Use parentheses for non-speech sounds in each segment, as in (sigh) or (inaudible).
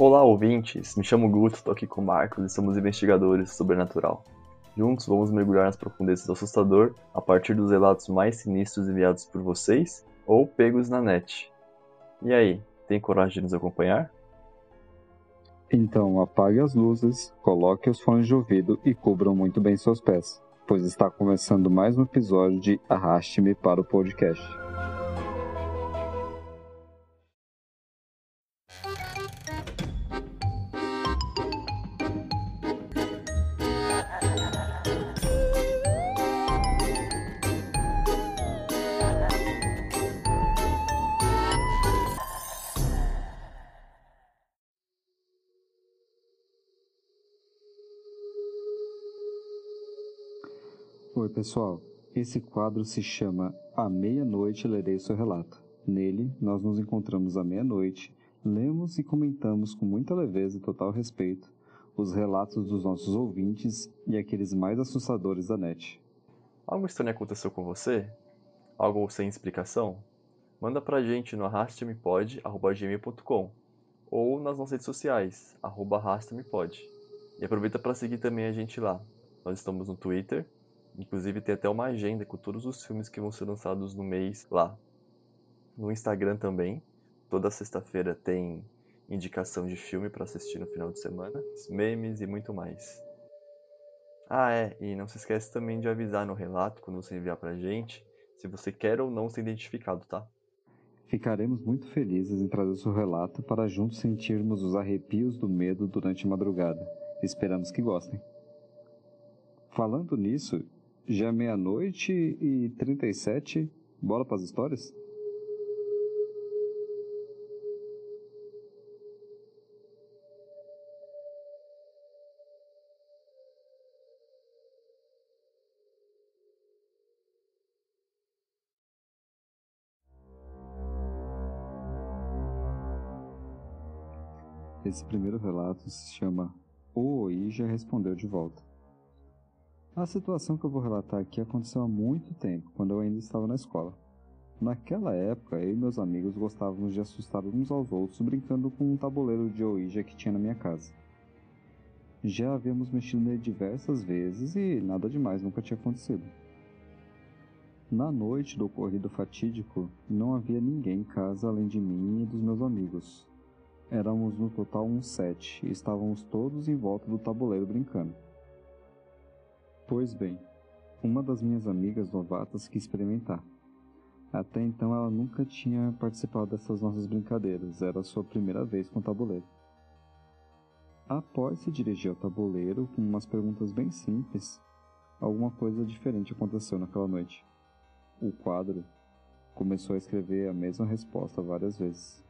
Olá, ouvintes! Me chamo Guto, estou aqui com o Marcos e somos investigadores do sobrenatural. Juntos vamos mergulhar nas profundezas do assustador a partir dos relatos mais sinistros enviados por vocês ou pegos na net. E aí, tem coragem de nos acompanhar? Então apague as luzes, coloque os fones de ouvido e cubram muito bem seus pés, pois está começando mais um episódio de Arraste-me para o Podcast. Pessoal. Esse quadro se chama À Meia-Noite Lerei Seu Relato. Nele, nós nos encontramos à meia-noite, lemos e comentamos com muita leveza e total respeito os relatos dos nossos ouvintes e aqueles mais assustadores da net. Algo estranho aconteceu com você? Algo sem explicação? Manda pra gente no arrastemepod.gmail.com ou nas nossas redes sociais, arroba arrastemepod. E aproveita para seguir também a gente lá. Nós estamos no Twitter, Inclusive tem até uma agenda com todos os filmes que vão ser lançados no mês lá. No Instagram também, toda sexta-feira tem indicação de filme para assistir no final de semana, memes e muito mais. Ah, é, e não se esquece também de avisar no relato quando você enviar pra gente se você quer ou não ser identificado, tá? Ficaremos muito felizes em trazer seu relato para juntos sentirmos os arrepios do medo durante a madrugada. Esperamos que gostem. Falando nisso, já meia-noite e 37. Bola para as histórias? Esse primeiro relato se chama O Oija Respondeu de Volta. A situação que eu vou relatar aqui aconteceu há muito tempo, quando eu ainda estava na escola. Naquela época, eu e meus amigos gostávamos de assustar uns aos outros brincando com um tabuleiro de Ouija que tinha na minha casa. Já havíamos mexido nele diversas vezes e nada demais nunca tinha acontecido. Na noite do ocorrido fatídico, não havia ninguém em casa além de mim e dos meus amigos. Éramos no total uns sete e estávamos todos em volta do tabuleiro brincando. Pois bem, uma das minhas amigas novatas quis experimentar. Até então ela nunca tinha participado dessas nossas brincadeiras, era a sua primeira vez com o tabuleiro. Após se dirigir ao tabuleiro com umas perguntas bem simples, alguma coisa diferente aconteceu naquela noite. O quadro começou a escrever a mesma resposta várias vezes.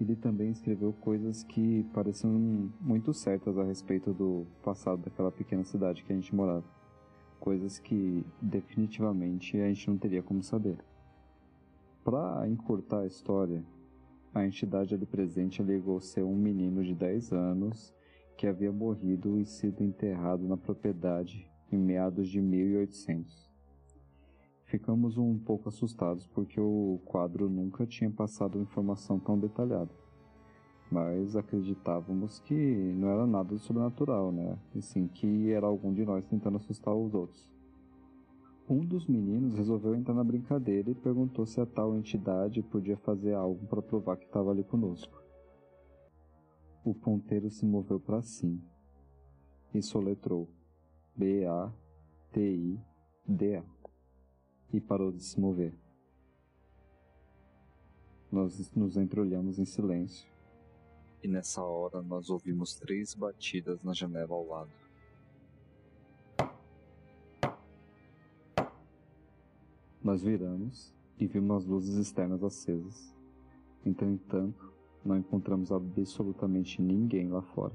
Ele também escreveu coisas que pareciam muito certas a respeito do passado daquela pequena cidade que a gente morava. Coisas que definitivamente a gente não teria como saber. Para encurtar a história, a entidade ali presente alegou ser um menino de 10 anos que havia morrido e sido enterrado na propriedade em meados de 1800. Ficamos um pouco assustados porque o quadro nunca tinha passado informação tão detalhada. Mas acreditávamos que não era nada sobrenatural, né? E sim que era algum de nós tentando assustar os outros. Um dos meninos resolveu entrar na brincadeira e perguntou se a tal entidade podia fazer algo para provar que estava ali conosco. O ponteiro se moveu para sim e soletrou B-A-T-I-D-A e parou de se mover. Nós nos entreolhamos em silêncio. E nessa hora nós ouvimos três batidas na janela ao lado. Nós viramos e vimos as luzes externas acesas. Entretanto, não encontramos absolutamente ninguém lá fora.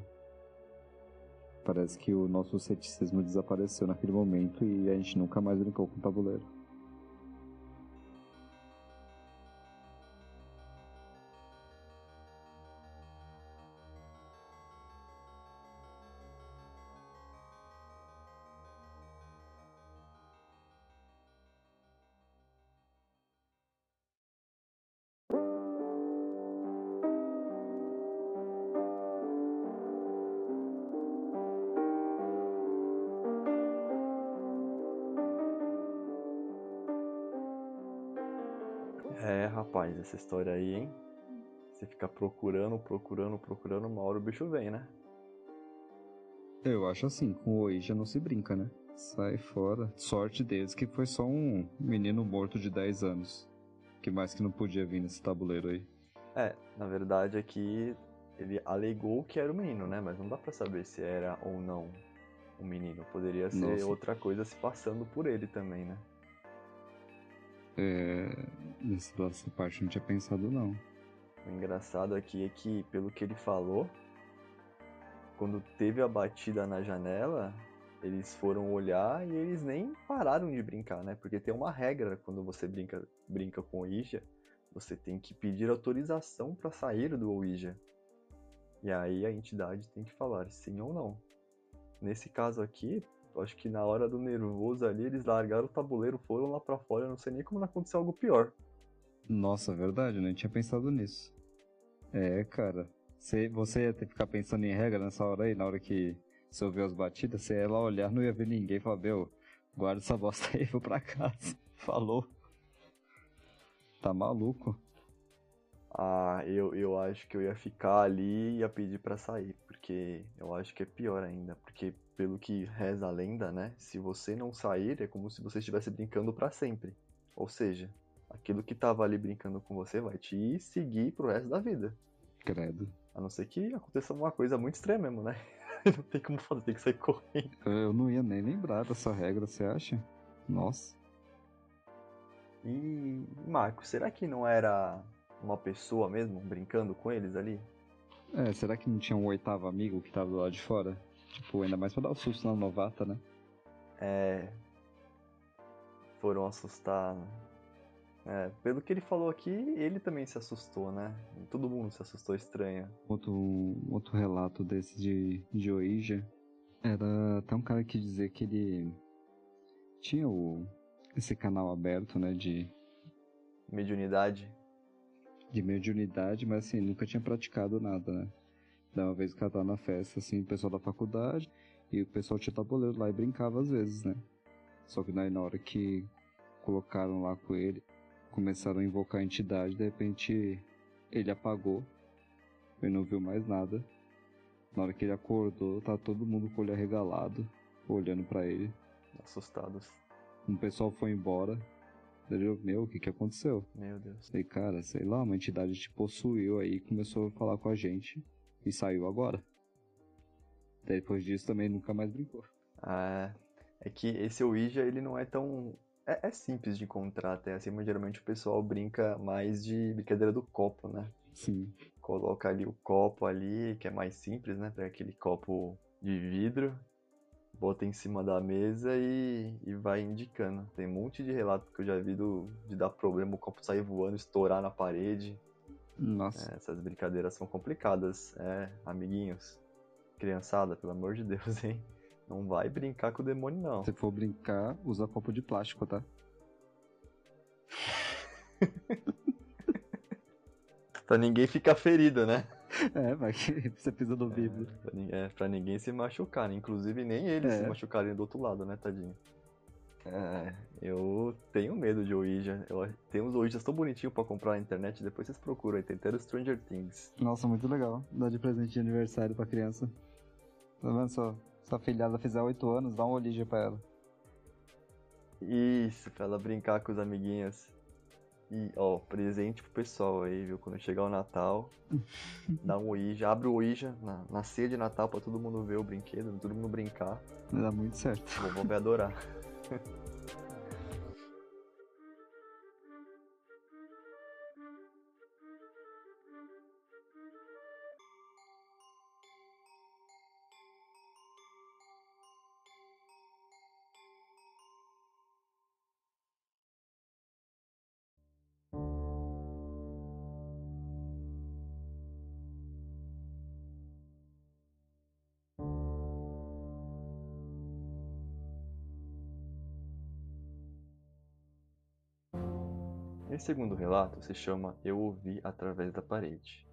Parece que o nosso ceticismo desapareceu naquele momento e a gente nunca mais brincou com o tabuleiro. Essa história aí, hein? Você fica procurando, procurando, procurando, uma hora o bicho vem, né? Eu acho assim, com o Oi já não se brinca, né? Sai fora. Sorte deles que foi só um menino morto de 10 anos. Que mais que não podia vir nesse tabuleiro aí. É, na verdade aqui ele alegou que era o menino, né? Mas não dá pra saber se era ou não um menino. Poderia ser Nossa. outra coisa se passando por ele também, né? É. Nessa parte eu não tinha pensado, não. O engraçado aqui é que, pelo que ele falou, quando teve a batida na janela, eles foram olhar e eles nem pararam de brincar, né? Porque tem uma regra quando você brinca, brinca com o Ouija, você tem que pedir autorização para sair do Ouija. E aí a entidade tem que falar sim ou não. Nesse caso aqui, acho que na hora do nervoso ali, eles largaram o tabuleiro, foram lá para fora, eu não sei nem como não aconteceu algo pior. Nossa, verdade, eu nem tinha pensado nisso. É, cara. Você, você ia ter que ficar pensando em regra nessa hora aí, na hora que você ouviu as batidas, você ia lá olhar, não ia ver ninguém e falar, guarda essa bosta aí, (laughs) vou pra casa. (laughs) Falou. Tá maluco? Ah, eu, eu acho que eu ia ficar ali e ia pedir pra sair, porque eu acho que é pior ainda, porque pelo que reza a lenda, né? Se você não sair, é como se você estivesse brincando pra sempre. Ou seja, aquilo que tava ali brincando com você vai te seguir pro resto da vida. Credo. A não ser que aconteça uma coisa muito extrema mesmo, né? (laughs) não tem como fazer, tem que sair correndo. Eu não ia nem lembrar dessa regra, você acha? Nossa. E, Marco, será que não era uma pessoa mesmo brincando com eles ali? É, será que não tinha um oitavo amigo que tava do lado de fora? Tipo, ainda mais pra dar o susto na novata, né? É. Foram assustar. É, pelo que ele falou aqui, ele também se assustou, né? Todo mundo se assustou estranho. Outro, outro relato desse de, de Ouija era até um cara que dizia que ele tinha o, esse canal aberto, né, de, Mediunidade. de mediunidade, mas assim, nunca tinha praticado nada, né? Da uma vez que ela tava na festa, assim, o pessoal da faculdade, e o pessoal tinha tabuleiro lá e brincava às vezes, né? Só que daí na hora que colocaram lá com ele, começaram a invocar a entidade, de repente ele apagou, ele não viu mais nada. Na hora que ele acordou, tá todo mundo com o olho arregalado, olhando pra ele. Assustados. Um pessoal foi embora. Ele, meu, o que que aconteceu? Meu Deus. Falei, cara, sei lá, uma entidade te possuiu aí, começou a falar com a gente e saiu agora. Depois disso também nunca mais brincou. Ah, é que esse Ouija, ele não é tão. É, é simples de encontrar até assim, mas geralmente o pessoal brinca mais de brincadeira do copo, né? Sim. Coloca ali o copo ali, que é mais simples, né? Pega aquele copo de vidro, bota em cima da mesa e, e vai indicando. Tem um monte de relato que eu já vi do, de dar problema, o copo sair voando, estourar na parede. Nossa. É, essas brincadeiras são complicadas, é, amiguinhos. Criançada, pelo amor de Deus, (laughs) hein? Não vai brincar com o demônio, não. Se for brincar, usa copo de plástico, tá? (laughs) Pra ninguém ficar ferido, né? É, vai que (laughs) você pisa no vidro. Pra, nin- é, pra ninguém se machucar, né? Inclusive nem eles É. se machucarem do outro lado, né, tadinho? É, eu tenho medo de Ouija. Eu, tem uns Ouijas tão bonitinhos pra comprar na internet, depois vocês procuram aí, tem até Stranger Things. Nossa, muito legal. Dá de presente de aniversário pra criança. Tá vendo só? Se a filhada fizer 8 anos, dá um olígia pra ela. Isso, pra ela brincar com os amiguinhos. E, ó, presente pro pessoal aí, viu? Quando chegar o Natal, (laughs) dá um Ouija, abre o Ouija na, na ceia de Natal pra todo mundo ver o brinquedo, todo mundo brincar. Vai dar muito certo. O vovô vai adorar. (laughs) Esse segundo relato se chama Eu Ouvi Através da Parede.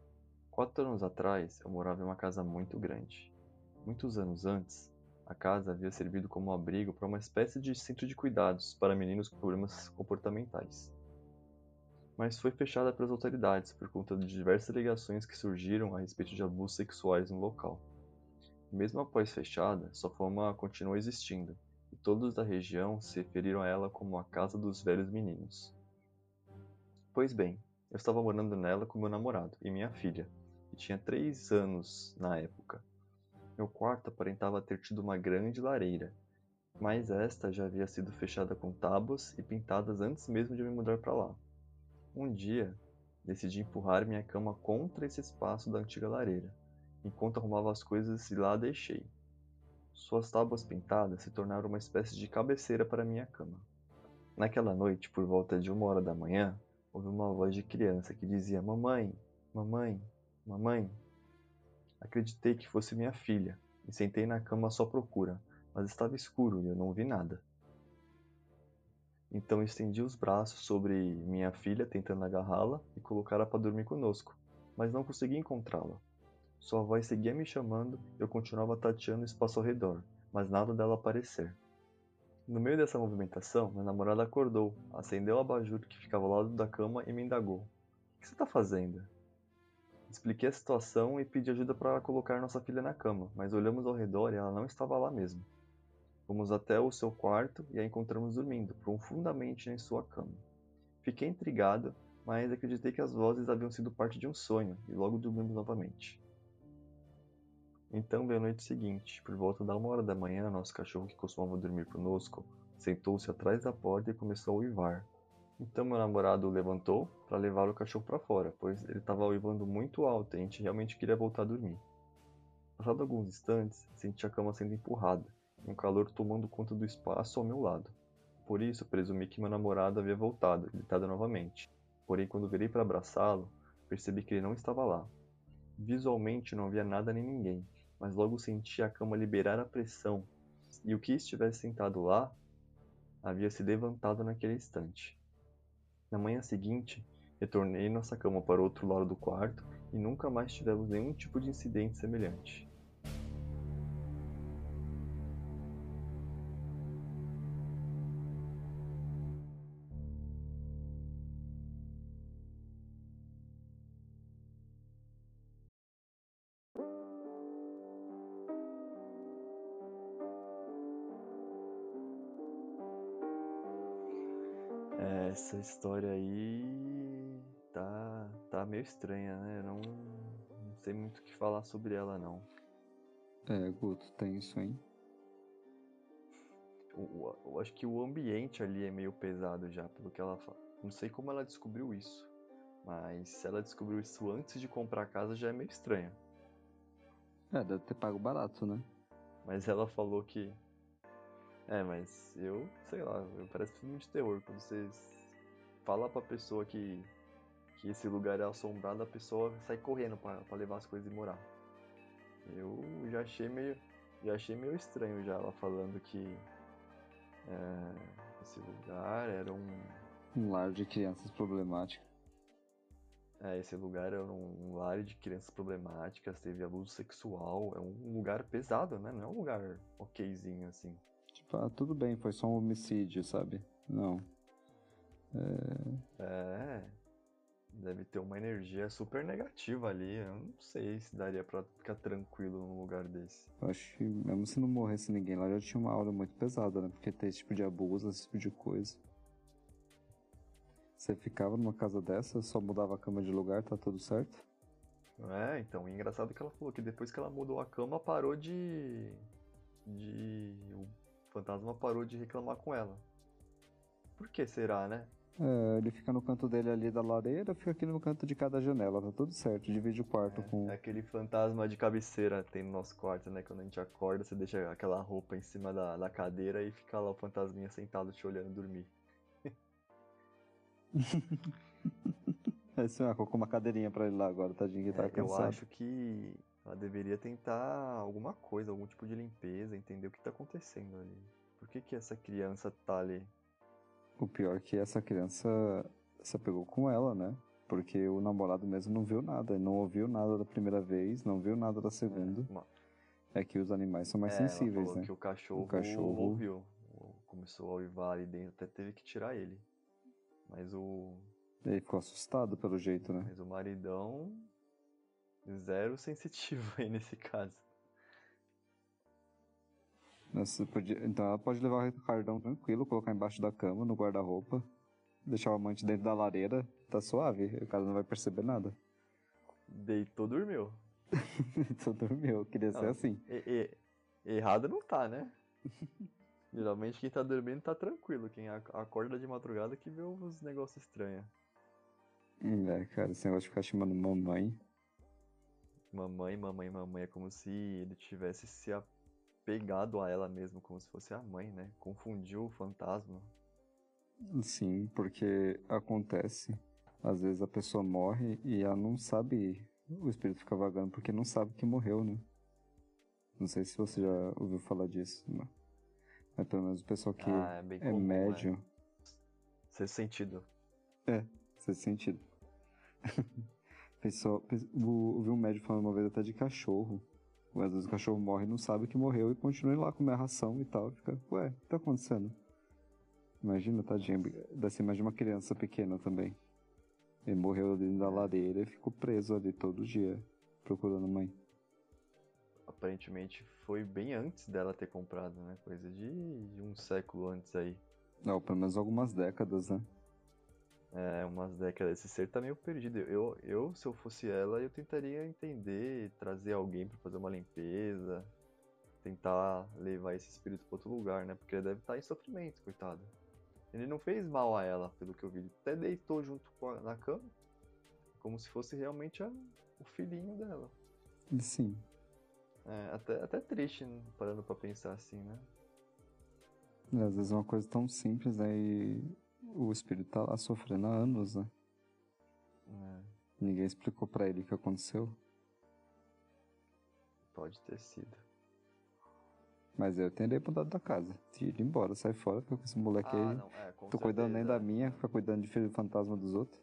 Quatro anos atrás, eu morava em uma casa muito grande. Muitos anos antes, a casa havia servido como abrigo para uma espécie de centro de cuidados para meninos com problemas comportamentais. mas foi fechada pelas autoridades por conta de diversas alegações que surgiram a respeito de abusos sexuais no local. Mesmo após fechada, sua fama continuou existindo, e todos da região se referiram a ela como a Casa dos Velhos Meninos. Pois bem, eu estava morando nela com meu namorado e minha filha, e tinha três anos na época. Meu quarto aparentava ter tido uma grande lareira, mas esta já havia sido fechada com tábuas e pintadas antes mesmo de me mudar para lá. Um dia, decidi empurrar minha cama contra esse espaço da antiga lareira, enquanto arrumava as coisas e lá deixei. Suas tábuas pintadas se tornaram uma espécie de cabeceira para minha cama. Naquela noite, por volta de uma hora da manhã, ouvi uma voz de criança que dizia: Mamãe, mamãe, mamãe. Acreditei que fosse minha filha e sentei na cama à sua procura, mas estava escuro e eu não vi nada. Então estendi os braços sobre minha filha, tentando agarrá-la e colocá-la para dormir conosco, mas não consegui encontrá-la. Sua voz seguia me chamando e eu continuava tateando o espaço ao redor, mas nada dela aparecer. No meio dessa movimentação, meu namorado acordou, acendeu o abajur que ficava ao lado da cama e me indagou: O que você está fazendo? Expliquei a situação e pedi ajuda para colocar nossa filha na cama, mas olhamos ao redor e ela não estava lá mesmo. Fomos até o seu quarto e a encontramos dormindo profundamente em sua cama. Fiquei intrigado, mas acreditei que as vozes haviam sido parte de um sonho e logo dormimos novamente. Então veio a noite seguinte, por volta da uma hora da manhã, nosso cachorro que costumava dormir conosco sentou-se atrás da porta e começou a uivar. Então meu namorado o levantou para levar o cachorro para fora, pois ele estava uivando muito alto e a gente realmente queria voltar a dormir. Passado alguns instantes, senti a cama sendo empurrada, um calor tomando conta do espaço ao meu lado. Por isso, presumi que meu namorado havia voltado e deitado novamente. Porém, quando virei para abraçá-lo, percebi que ele não estava lá. Visualmente não havia nada nem ninguém, mas logo senti a cama liberar a pressão, e o que estivesse sentado lá havia se levantado naquele instante. Na manhã seguinte, retornei nossa cama para o outro lado do quarto e nunca mais tivemos nenhum tipo de incidente semelhante. História aí tá, tá meio estranha, né? Eu não, não sei muito o que falar sobre ela, não. É, Guto, tem isso, hein? Eu, eu acho que o ambiente ali é meio pesado já, pelo que ela fala. Não sei como ela descobriu isso, mas se ela descobriu isso antes de comprar a casa já é meio estranho. É, deve ter pago barato, né? Mas ela falou que. É, mas eu, sei lá, parece filme de terror. Quando você fala pra pessoa que, que esse lugar é assombrado, a pessoa sai correndo pra, pra levar as coisas e morar. Eu já achei meio. Já achei meio estranho já ela falando que é, esse lugar era um. Um lar de crianças problemáticas. É, esse lugar era um lar de crianças problemáticas, teve abuso sexual, é um lugar pesado, né? Não é um lugar okzinho assim. Tipo, ah, tudo bem, foi só um homicídio, sabe? Não. É... É. Deve ter uma energia super negativa ali. Eu não sei se daria pra ficar tranquilo num lugar desse. Eu acho que mesmo se não morresse ninguém lá, já tinha uma aura muito pesada, né? Porque tem esse tipo de abuso, esse tipo de coisa. Você ficava numa casa dessa, só mudava a cama de lugar, tá tudo certo? É, então, o engraçado que ela falou que depois que ela mudou a cama, parou de. de. O fantasma parou de reclamar com ela. Por que será, né? É, ele fica no canto dele ali da lareira, fica aqui no canto de cada janela, tá tudo certo, divide o quarto É, com. é aquele fantasma de cabeceira que tem no nosso quarto, né? Quando a gente acorda, você deixa aquela roupa em cima da, da cadeira e fica lá o fantasminha sentado te olhando dormir. (laughs) É, colocou uma cadeirinha pra ele lá agora, tadinho que tá É, eu acho que ela deveria tentar alguma coisa, algum tipo de limpeza, entender o que tá acontecendo ali. Por que que essa criança tá ali? O pior é que essa criança se apegou com ela, né? Porque o namorado mesmo não viu nada, ele não ouviu nada da primeira vez, não viu nada da segunda. Uma- É que os animais são mais É, sensíveis, né? que o cachorro, O cachorro- ouviu. Começou a uivar ali dentro, até teve que tirar ele. Mas o, Ele ficou assustado pelo jeito, né? Mas o maridão. Zero sensitivo (laughs) aí nesse caso. Podia... Então ela pode levar o cardão tranquilo, colocar embaixo da cama, no guarda-roupa, deixar o amante dentro da lareira, tá suave, o cara não vai perceber nada. Deitou, dormiu. (laughs) Deitou, dormiu, queria não, ser assim. E, e, errado não tá, né? (laughs) Geralmente quem tá dormindo tá tranquilo, quem acorda de madrugada que vê uns negócios estranhos. É, cara, esse negócio de ficar chamando mamãe. Mamãe, mamãe, mamãe, é como se ele tivesse se apegado a ela mesmo, como se fosse a mãe, né? Confundiu o fantasma. Sim, porque acontece. Às vezes a pessoa morre e ela não sabe, o espírito fica vagando porque não sabe que morreu, né? Não sei se você já ouviu falar disso, mas, mas pelo menos o pessoal que ah, é, é comum, médio. Né? Sexto sentido. É, sexto sentido. (laughs) pessoal, ouvi um médico falando uma vez até de cachorro. Às vezes o cachorro morre e não sabe que morreu e continua lá comer a ração e tal. Fica, ué, o que tá acontecendo? Imagina, tadinho, ser mais de uma criança pequena também. Ele morreu dentro da ladeira e ficou preso ali todo dia, procurando a mãe. Aparentemente foi bem antes dela ter comprado, né? Coisa de um século antes aí. Não, pelo menos algumas décadas, né? É, umas décadas. Esse ser tá meio perdido. Eu, eu, se eu fosse ela, eu tentaria entender, trazer alguém para fazer uma limpeza, tentar levar esse espírito para outro lugar, né? Porque ele deve estar tá em sofrimento, coitado. Ele não fez mal a ela, pelo que eu vi. Ele até deitou junto com a, na cama, como se fosse realmente a, o filhinho dela. Sim. É, até, até triste, né? parando pra pensar assim, né? É, às vezes é uma coisa tão simples, né? E o espírito tá lá sofrendo há anos, né? É. Ninguém explicou para ele o que aconteceu. Pode ter sido. Mas eu teria mudado da casa. Tira embora, sai fora, com esse moleque ah, aí. Não, é, Tô certeza. cuidando nem da minha, fica cuidando de filho fantasma dos outros.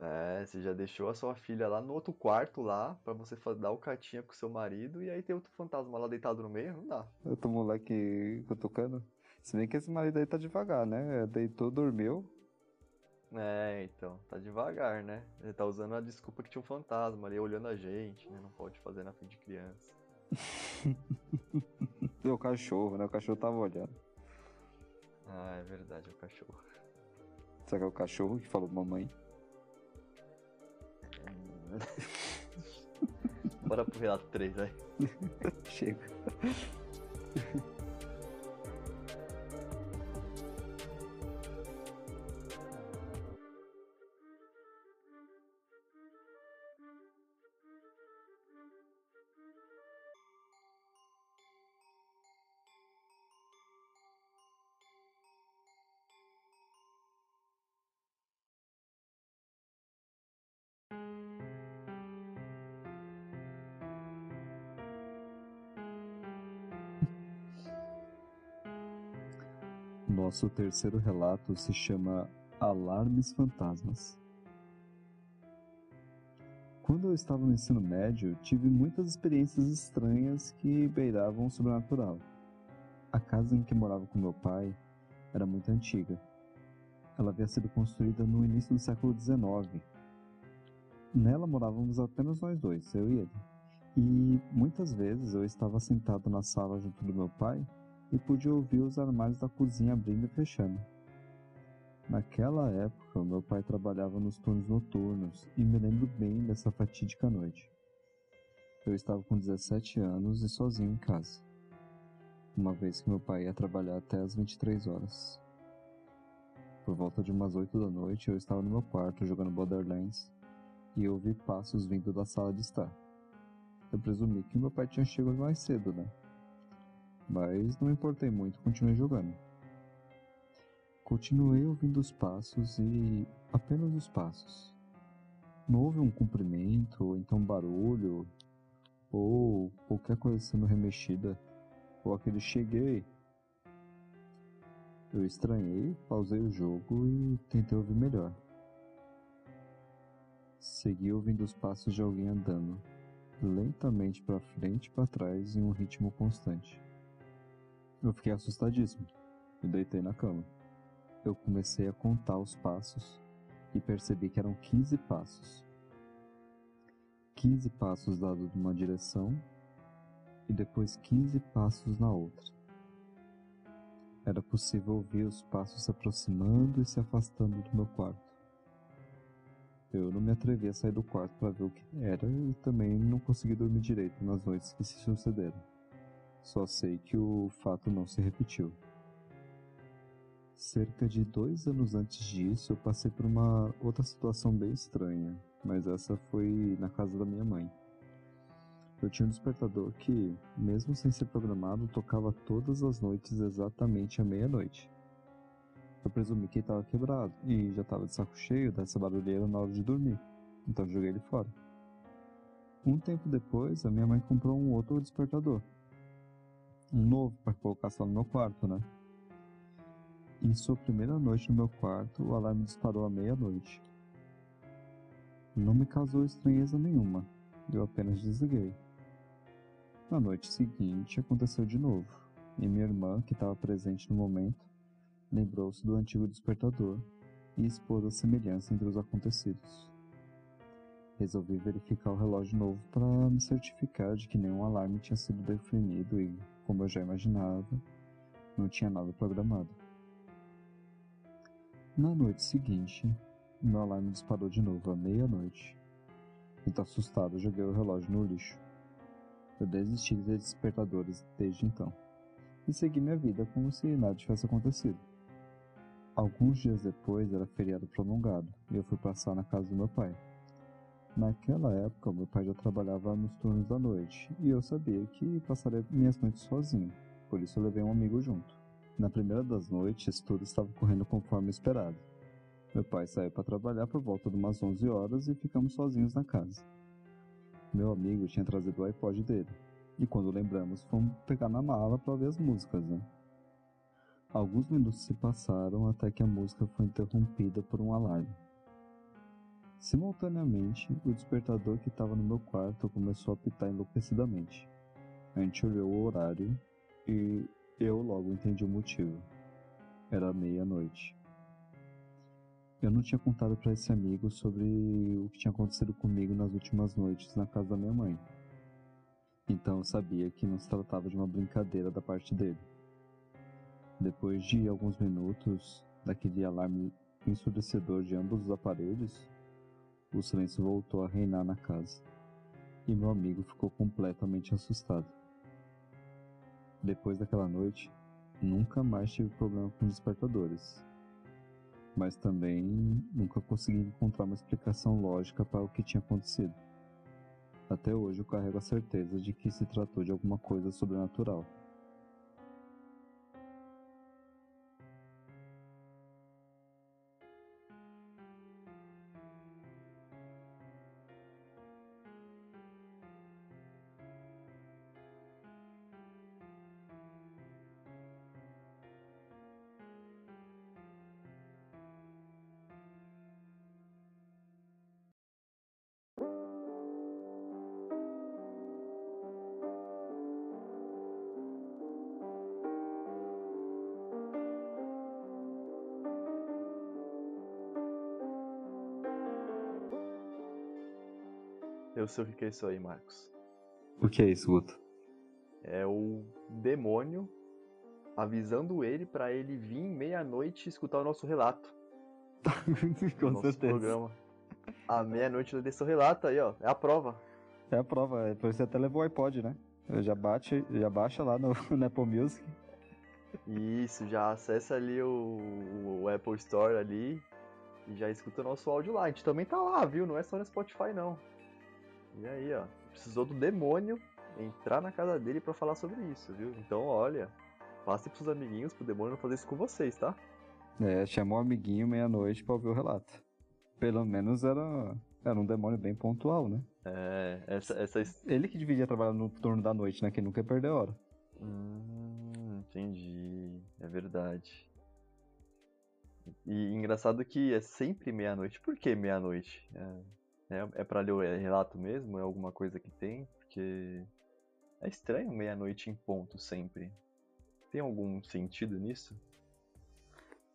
É, você já deixou a sua filha lá no outro quarto lá, pra você dar o catinha com seu marido, e aí tem outro fantasma lá deitado no meio, não dá. Outro moleque cutucando. Se bem que esse marido aí tá devagar, né? Deitou, dormiu. É, então, tá devagar, né? Ele tá usando a desculpa que tinha um fantasma ali olhando a gente, né? Não pode fazer na frente de criança. (laughs) o cachorro, né? O cachorro tava olhando. Ah, é verdade, é o cachorro. Será que é o cachorro que falou mamãe? Bora pro relato 3, vai. (laughs) Chega. (laughs) Nosso terceiro relato se chama Alarmes Fantasmas. Quando eu estava no ensino médio, tive muitas experiências estranhas que beiravam o sobrenatural. A casa em que morava com meu pai era muito antiga. Ela havia sido construída no início do século XIX. Nela morávamos apenas nós dois, eu e ele. E muitas vezes eu estava sentado na sala junto do meu pai e pude ouvir os armários da cozinha abrindo e fechando. Naquela época, meu pai trabalhava nos turnos noturnos e me lembro bem dessa fatídica noite. Eu estava com 17 anos e sozinho em casa, uma vez que meu pai ia trabalhar até as 23 horas. Por volta de umas 8 da noite, eu estava no meu quarto jogando Borderlands e ouvi passos vindo da sala de estar. Eu presumi que meu pai tinha chegado mais cedo, né? Mas não importei muito, continuei jogando. Continuei ouvindo os passos e apenas os passos. Não houve um cumprimento, ou então barulho, ou qualquer coisa sendo remexida, ou aquele cheguei. Eu estranhei, pausei o jogo e tentei ouvir melhor. Segui ouvindo os passos de alguém andando, lentamente para frente e para trás em um ritmo constante. Eu fiquei assustadíssimo. Me deitei na cama. Eu comecei a contar os passos e percebi que eram 15 passos. 15 passos dados numa direção e depois 15 passos na outra. Era possível ouvir os passos se aproximando e se afastando do meu quarto. Eu não me atrevi a sair do quarto para ver o que era e também não consegui dormir direito nas noites que se sucederam. Só sei que o fato não se repetiu. Cerca de dois anos antes disso, eu passei por uma outra situação bem estranha, mas essa foi na casa da minha mãe. Eu tinha um despertador que, mesmo sem ser programado, tocava todas as noites exatamente à meia-noite. Eu presumi que ele estava quebrado e já estava de saco cheio dessa barulheira na hora de dormir, então joguei ele fora. Um tempo depois, a minha mãe comprou um outro despertador. Novo para colocar só no meu quarto, né? Em sua primeira noite no meu quarto, o alarme disparou à meia-noite. Não me causou estranheza nenhuma, eu apenas desliguei. Na noite seguinte, aconteceu de novo, e minha irmã, que estava presente no momento, lembrou-se do antigo despertador e expôs a semelhança entre os acontecidos. Resolvi verificar o relógio novo para me certificar de que nenhum alarme tinha sido definido e, como eu já imaginava, não tinha nada programado. Na noite seguinte, meu alarme disparou de novo à meia-noite. Muito assustado, joguei o relógio no lixo. Eu desisti de despertadores desde então e segui minha vida como se nada tivesse acontecido. Alguns dias depois era feriado prolongado e eu fui passar na casa do meu pai. Naquela época, meu pai já trabalhava nos turnos da noite e eu sabia que passaria minhas noites sozinho, por isso eu levei um amigo junto. Na primeira das noites, tudo estava correndo conforme esperado. Meu pai saiu para trabalhar por volta de umas 11 horas e ficamos sozinhos na casa. Meu amigo tinha trazido o iPod dele, e quando lembramos, fomos pegar na mala para ouvir as músicas, né? Alguns minutos se passaram até que a música foi interrompida por um alarme. Simultaneamente, o despertador que estava no meu quarto começou a apitar enlouquecidamente. A gente olhou o horário e eu logo entendi o motivo. Era meia-noite. Eu não tinha contado para esse amigo sobre o que tinha acontecido comigo nas últimas noites na casa da minha mãe. Então eu sabia que não se tratava de uma brincadeira da parte dele. Depois de alguns minutos daquele alarme ensurdecedor de ambos os aparelhos, o silêncio voltou a reinar na casa. E meu amigo ficou completamente assustado. Depois daquela noite, nunca mais tive problema com despertadores. Mas também nunca consegui encontrar uma explicação lógica para o que tinha acontecido. Até hoje eu carrego a certeza de que se tratou de alguma coisa sobrenatural. Eu sei o que é isso aí, Marcos. O que é isso, Guto? É o demônio avisando ele para ele vir meia-noite escutar o nosso relato. (laughs) Com nosso certeza. programa. À meia-noite ele o relato aí, ó. É a prova. É a prova, é, você até levou o iPod, né? Já, bate, já baixa lá no, (laughs) no Apple Music. Isso, já acessa ali o, o Apple Store ali e já escuta o nosso áudio lá. A gente também tá lá, viu? Não é só no Spotify, não. E aí, ó. Precisou do demônio entrar na casa dele pra falar sobre isso, viu? Então, olha, passe pros amiguinhos pro demônio não fazer isso com vocês, tá? É, chamou o amiguinho meia-noite pra ouvir o relato. Pelo menos era, era um demônio bem pontual, né? É, essa, essa Ele que devia trabalhar no turno da noite, né? Que nunca ia perder hora. Hum, entendi. É verdade. E engraçado que é sempre meia-noite. Por que meia-noite? É, é, é pra ler o relato mesmo? É alguma coisa que tem? Porque é estranho meia-noite em ponto sempre. Tem algum sentido nisso?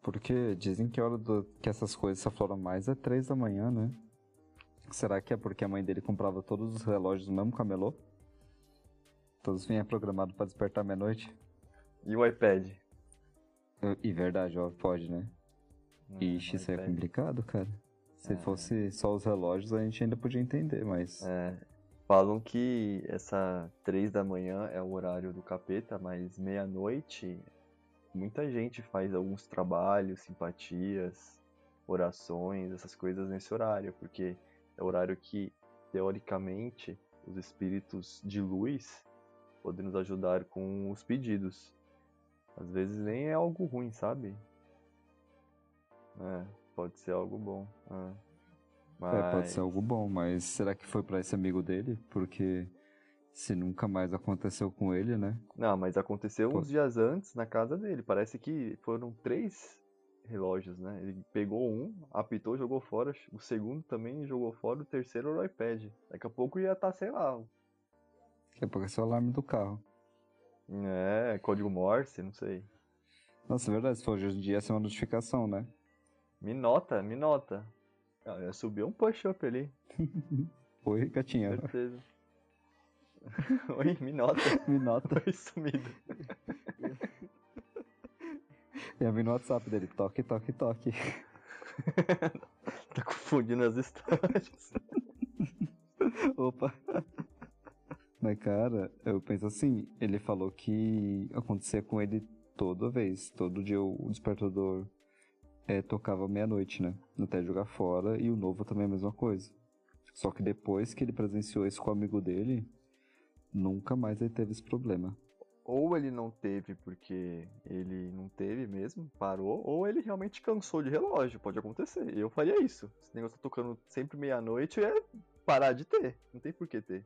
Porque dizem que a hora do, que essas coisas se afloram mais é três da manhã, né? Será que é porque a mãe dele comprava todos os relógios no mesmo camelô? Todos vinham programados para despertar meia-noite? E o iPad? E verdade, ó, pode, né? Hum, Ixi, isso é complicado, cara. Se é. fosse só os relógios, a gente ainda podia entender, mas. É. Falam que essa três da manhã é o horário do capeta, mas meia-noite muita gente faz alguns trabalhos, simpatias, orações, essas coisas nesse horário, porque é o horário que, teoricamente, os espíritos de luz podem nos ajudar com os pedidos. Às vezes nem é algo ruim, sabe? É, pode ser algo bom. É. Mas... é, pode ser algo bom, mas será que foi para esse amigo dele? Porque se nunca mais aconteceu com ele, né? Não, mas aconteceu Pô. uns dias antes na casa dele. Parece que foram três relógios, né? Ele pegou um, apitou, jogou fora. O segundo também jogou fora. O terceiro era o iPad. Daqui a pouco ia estar, tá, sei lá. Daqui a pouco é só o alarme do carro. É, código Morse, não sei. Nossa, é verdade. Se for hoje em dia, essa é uma notificação, né? Me nota, me nota. Ah, subiu um push-up ali. (laughs) Oi, gatinha. Certeza. (laughs) Oi, me nota. (laughs) me nota. Oi, sumido. Ia vir no WhatsApp dele, toque, toque, toque. tá confundindo as histórias. Opa. Mas, cara, eu penso assim, ele falou que acontecia com ele toda vez. Todo dia o despertador é, tocava meia-noite, né? Até jogar fora, e o novo também é a mesma coisa. Só que depois que ele presenciou isso com o amigo dele, Nunca mais ele teve esse problema. Ou ele não teve porque ele não teve mesmo, parou, ou ele realmente cansou de relógio, pode acontecer. Eu faria isso. Esse negócio tá tocando sempre meia-noite é parar de ter. Não tem por que ter.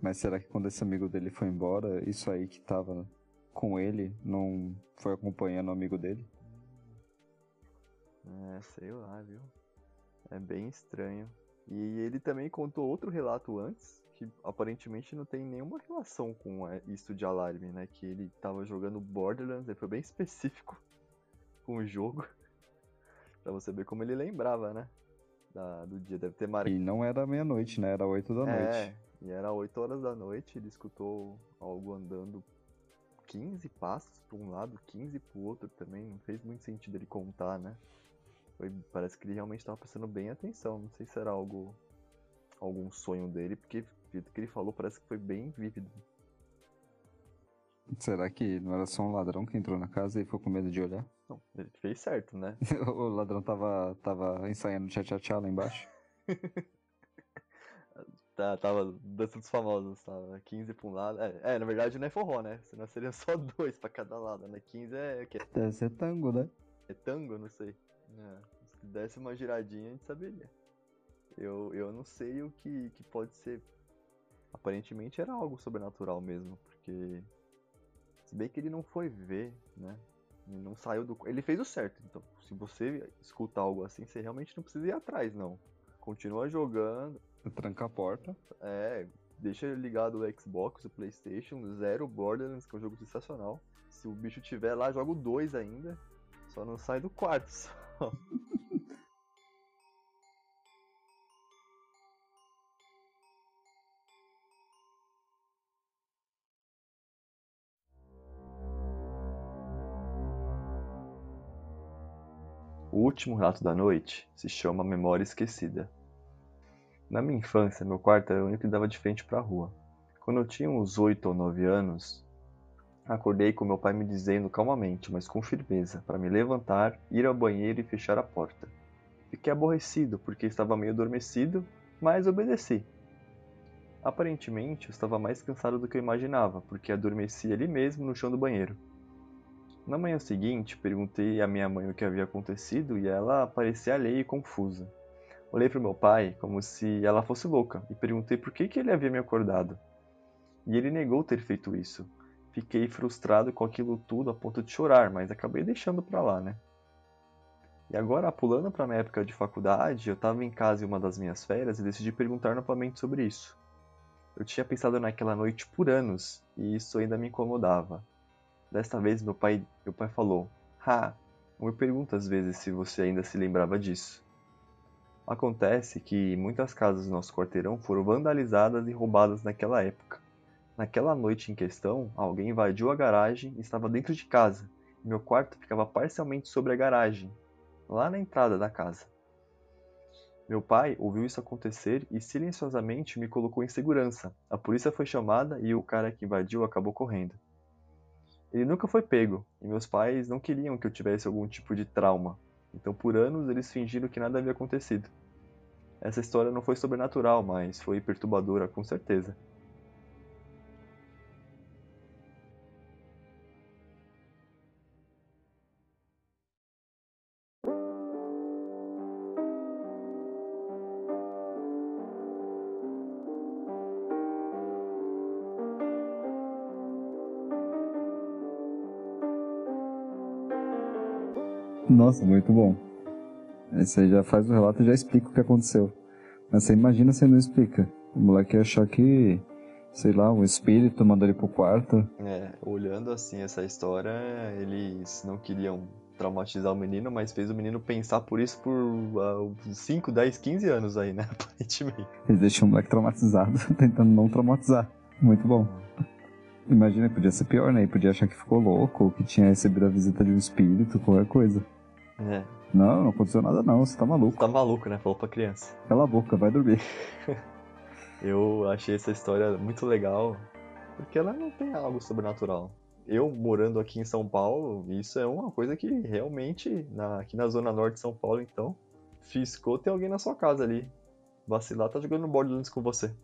Mas será que quando esse amigo dele foi embora, isso aí que tava com ele não foi acompanhando o amigo dele? É, sei lá, viu? É bem estranho. E ele também contou outro relato antes, que aparentemente não tem nenhuma relação com é, isso de alarme, né? Que ele tava jogando Borderlands, ele foi bem (laughs) específico com o jogo. (laughs) pra você ver como ele lembrava, né? Da, do dia, deve ter marcado. E não era meia-noite, né? Era 8 da é, noite. E era 8 horas da noite, ele escutou algo andando 15 passos para um lado, 15 pro outro também. Não fez muito sentido ele contar, né? Foi, parece que ele realmente estava prestando bem atenção. Não sei se era algo algum sonho dele, porque o que ele falou parece que foi bem vívido. Será que não era só um ladrão que entrou na casa e ficou com medo de olhar? Não, ele fez certo, né? (laughs) o ladrão tava, tava ensaiando tchá-tchá-tchá lá embaixo. (laughs) tá, tava dança dos famosos, tava 15 pra um lado. É, é, na verdade não é forró, né? Senão seria (laughs) só dois pra cada lado, né? 15 é o quê? Deve ser tango, né? É tango? Não sei. É, se desse uma giradinha a gente saberia. Eu, eu não sei o que, que pode ser. Aparentemente era algo sobrenatural mesmo, porque. Se bem que ele não foi ver, né? Ele não saiu do. Ele fez o certo. Então, se você escuta algo assim, você realmente não precisa ir atrás, não. Continua jogando. Tranca a porta. É, deixa ligado o Xbox, o PlayStation, zero Borderlands, que é um jogo sensacional. Se o bicho tiver lá, joga o 2 ainda. Só não sai do quarto. (laughs) O último relato da noite se chama Memória Esquecida. Na minha infância, meu quarto era o único que dava de frente para a rua. Quando eu tinha uns 8 ou 9 anos, acordei com meu pai me dizendo calmamente, mas com firmeza, para me levantar, ir ao banheiro e fechar a porta. Fiquei aborrecido porque estava meio adormecido, mas obedeci. Aparentemente, eu estava mais cansado do que eu imaginava, porque adormeci ali mesmo no chão do banheiro. Na manhã seguinte, perguntei à minha mãe o que havia acontecido e ela parecia alheia e confusa. Olhei para meu pai como se ela fosse louca e perguntei por que, que ele havia me acordado. E ele negou ter feito isso. Fiquei frustrado com aquilo tudo a ponto de chorar, mas acabei deixando para lá, né? E agora, pulando para minha época de faculdade, eu estava em casa em uma das minhas férias e decidi perguntar novamente sobre isso. Eu tinha pensado naquela noite por anos e isso ainda me incomodava. Desta vez meu pai, meu pai falou: "Ha, Eu me pergunto às vezes se você ainda se lembrava disso. Acontece que muitas casas do nosso quarteirão foram vandalizadas e roubadas naquela época. Naquela noite em questão, alguém invadiu a garagem e estava dentro de casa. Meu quarto ficava parcialmente sobre a garagem, lá na entrada da casa. Meu pai ouviu isso acontecer e silenciosamente me colocou em segurança. A polícia foi chamada e o cara que invadiu acabou correndo. Ele nunca foi pego, e meus pais não queriam que eu tivesse algum tipo de trauma, então por anos eles fingiram que nada havia acontecido. Essa história não foi sobrenatural, mas foi perturbadora com certeza. Nossa, muito bom. Aí já faz o relato e já explica o que aconteceu. Mas você imagina se não explica. O moleque ia achar que, sei lá, um espírito mandou ele pro quarto. É, olhando assim essa história, eles não queriam traumatizar o menino, mas fez o menino pensar por isso por uh, 5, 10, 15 anos aí, né? (laughs) Aparentemente. Eles deixam o moleque traumatizado, (laughs) tentando não traumatizar. Muito bom. Imagina, podia ser pior, né? Ele podia achar que ficou louco, ou que tinha recebido a visita de um espírito, qualquer coisa. É. Não, não aconteceu nada não, você tá maluco. Tá maluco, né? Falou pra criança. Cala a boca, vai dormir. (laughs) Eu achei essa história muito legal, porque ela não tem algo sobrenatural. Eu morando aqui em São Paulo, isso é uma coisa que realmente, na, aqui na zona norte de São Paulo, então, fiscou ter alguém na sua casa ali. Vacilar tá jogando Borderlands com você.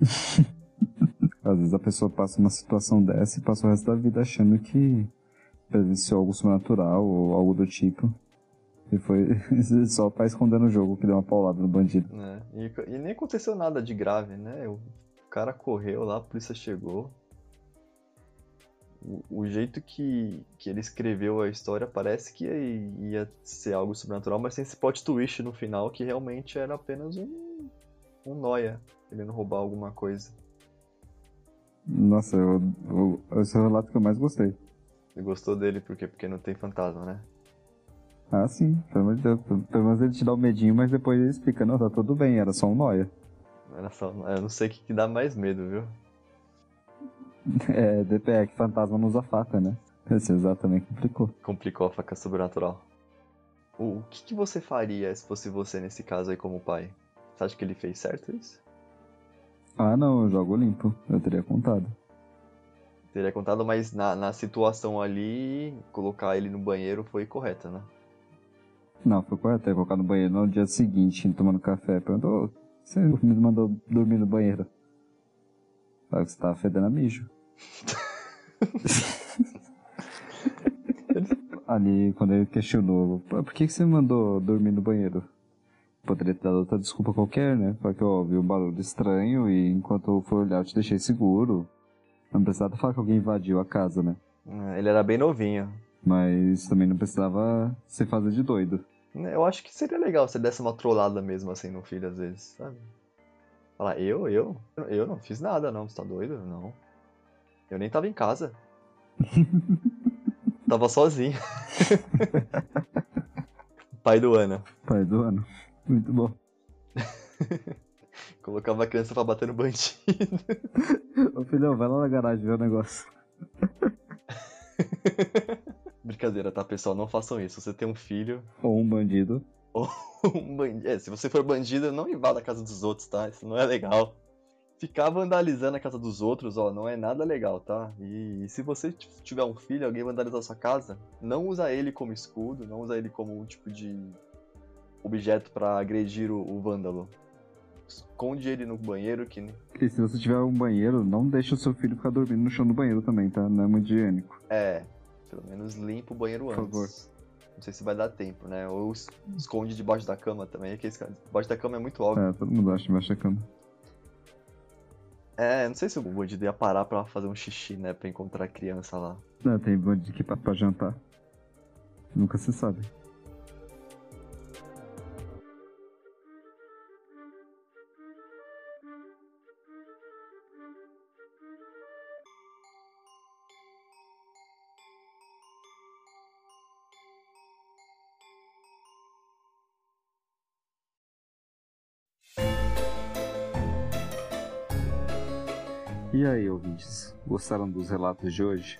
(laughs) Às vezes a pessoa passa uma situação dessa e passa o resto da vida achando que presenciou algo sobrenatural ou algo do tipo. E foi (laughs) só pra esconder no jogo que deu uma paulada no bandido. É, e, e, nem aconteceu nada de grave, né? O cara correu lá, a polícia chegou. O, o jeito que, que ele escreveu a história parece que ia, ia, ser algo sobrenatural, mas tem esse plot twist no final que realmente era apenas um, um noia querendo roubar alguma coisa. Nossa, eu, eu, esse é o relato que eu mais gostei. Você gostou dele por quê? Porque não tem fantasma, né? Ah, sim, pelo amor de Deus. Pelo menos ele te dá um medinho, mas depois ele explica, não, tá tudo bem, era só um noia. Era só. Eu não sei o que, que dá mais medo, viu? (laughs) É, DPE, que fantasma não usa faca, né? (laughs) Esse exato também complicou. Complicou a faca sobrenatural. O, o que, que você faria se fosse você nesse caso aí como pai? Você acha que ele fez certo isso? Ah, não, eu jogo limpo. Eu teria contado. Teria contado, mas na, na situação ali, colocar ele no banheiro foi correta, né? Não, foi correto. Ia colocar no banheiro no dia seguinte, tomando café. Perguntou, você me mandou dormir no banheiro? Claro que você tava fedendo a mijo. (laughs) Ali, quando ele questionou, por que, que você me mandou dormir no banheiro? Poderia ter dado outra desculpa qualquer, né? Falar que eu ouvi um barulho estranho e enquanto eu fui olhar eu te deixei seguro. Não precisava falar que alguém invadiu a casa, né? Ele era bem novinho. Mas também não precisava se fazer de doido. Eu acho que seria legal se desse uma trollada mesmo assim no filho às vezes, sabe? Falar, eu, eu? Eu não fiz nada não, você tá doido? Não. Eu nem tava em casa. (laughs) tava sozinho. (laughs) Pai do ano. Pai do ano. Muito bom. (laughs) Colocava a criança pra bater no bandido. (laughs) Ô filhão, vai lá na garagem ver o negócio. (laughs) Brincadeira, tá, pessoal? Não façam isso. Você tem um filho. Ou um bandido. Ou (laughs) um bandido. É, se você for bandido, não invada a casa dos outros, tá? Isso não é legal. Ficar vandalizando a casa dos outros, ó, não é nada legal, tá? E, e se você tiver um filho, alguém vandalizar a sua casa, não usa ele como escudo, não usa ele como um tipo de objeto para agredir o, o, vândalo. Esconde ele no banheiro que. E se você tiver um banheiro, não deixe o seu filho ficar dormindo no chão do banheiro também, tá? Não é muito higiênico. É, pelo menos limpa o banheiro Por antes. favor. Não sei se vai dar tempo, né? Ou es- esconde debaixo da cama também, que esse cara- debaixo da cama é muito alto. É, todo mundo acha embaixo da cama. É, não sei se o bandido ia parar pra fazer um xixi, né? Pra encontrar a criança lá. Não, tem bandido que pra, pra jantar. Nunca se sabe. Aí, ouvintes, gostaram dos relatos de hoje?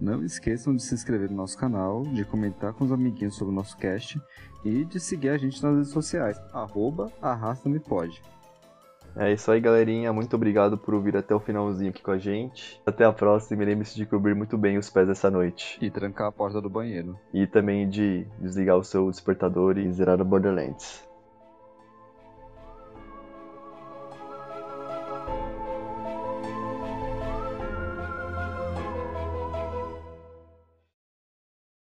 Não esqueçam de se inscrever no nosso canal, de comentar com os amiguinhos sobre o nosso cast e de seguir a gente nas redes sociais, arroba arrasta-me-pode. É isso aí, galerinha. Muito obrigado por ouvir até o finalzinho aqui com a gente. Até a próxima e lembre-se de cobrir muito bem os pés essa noite. E trancar a porta do banheiro. E também de desligar o seu despertador e zerar o Borderlands.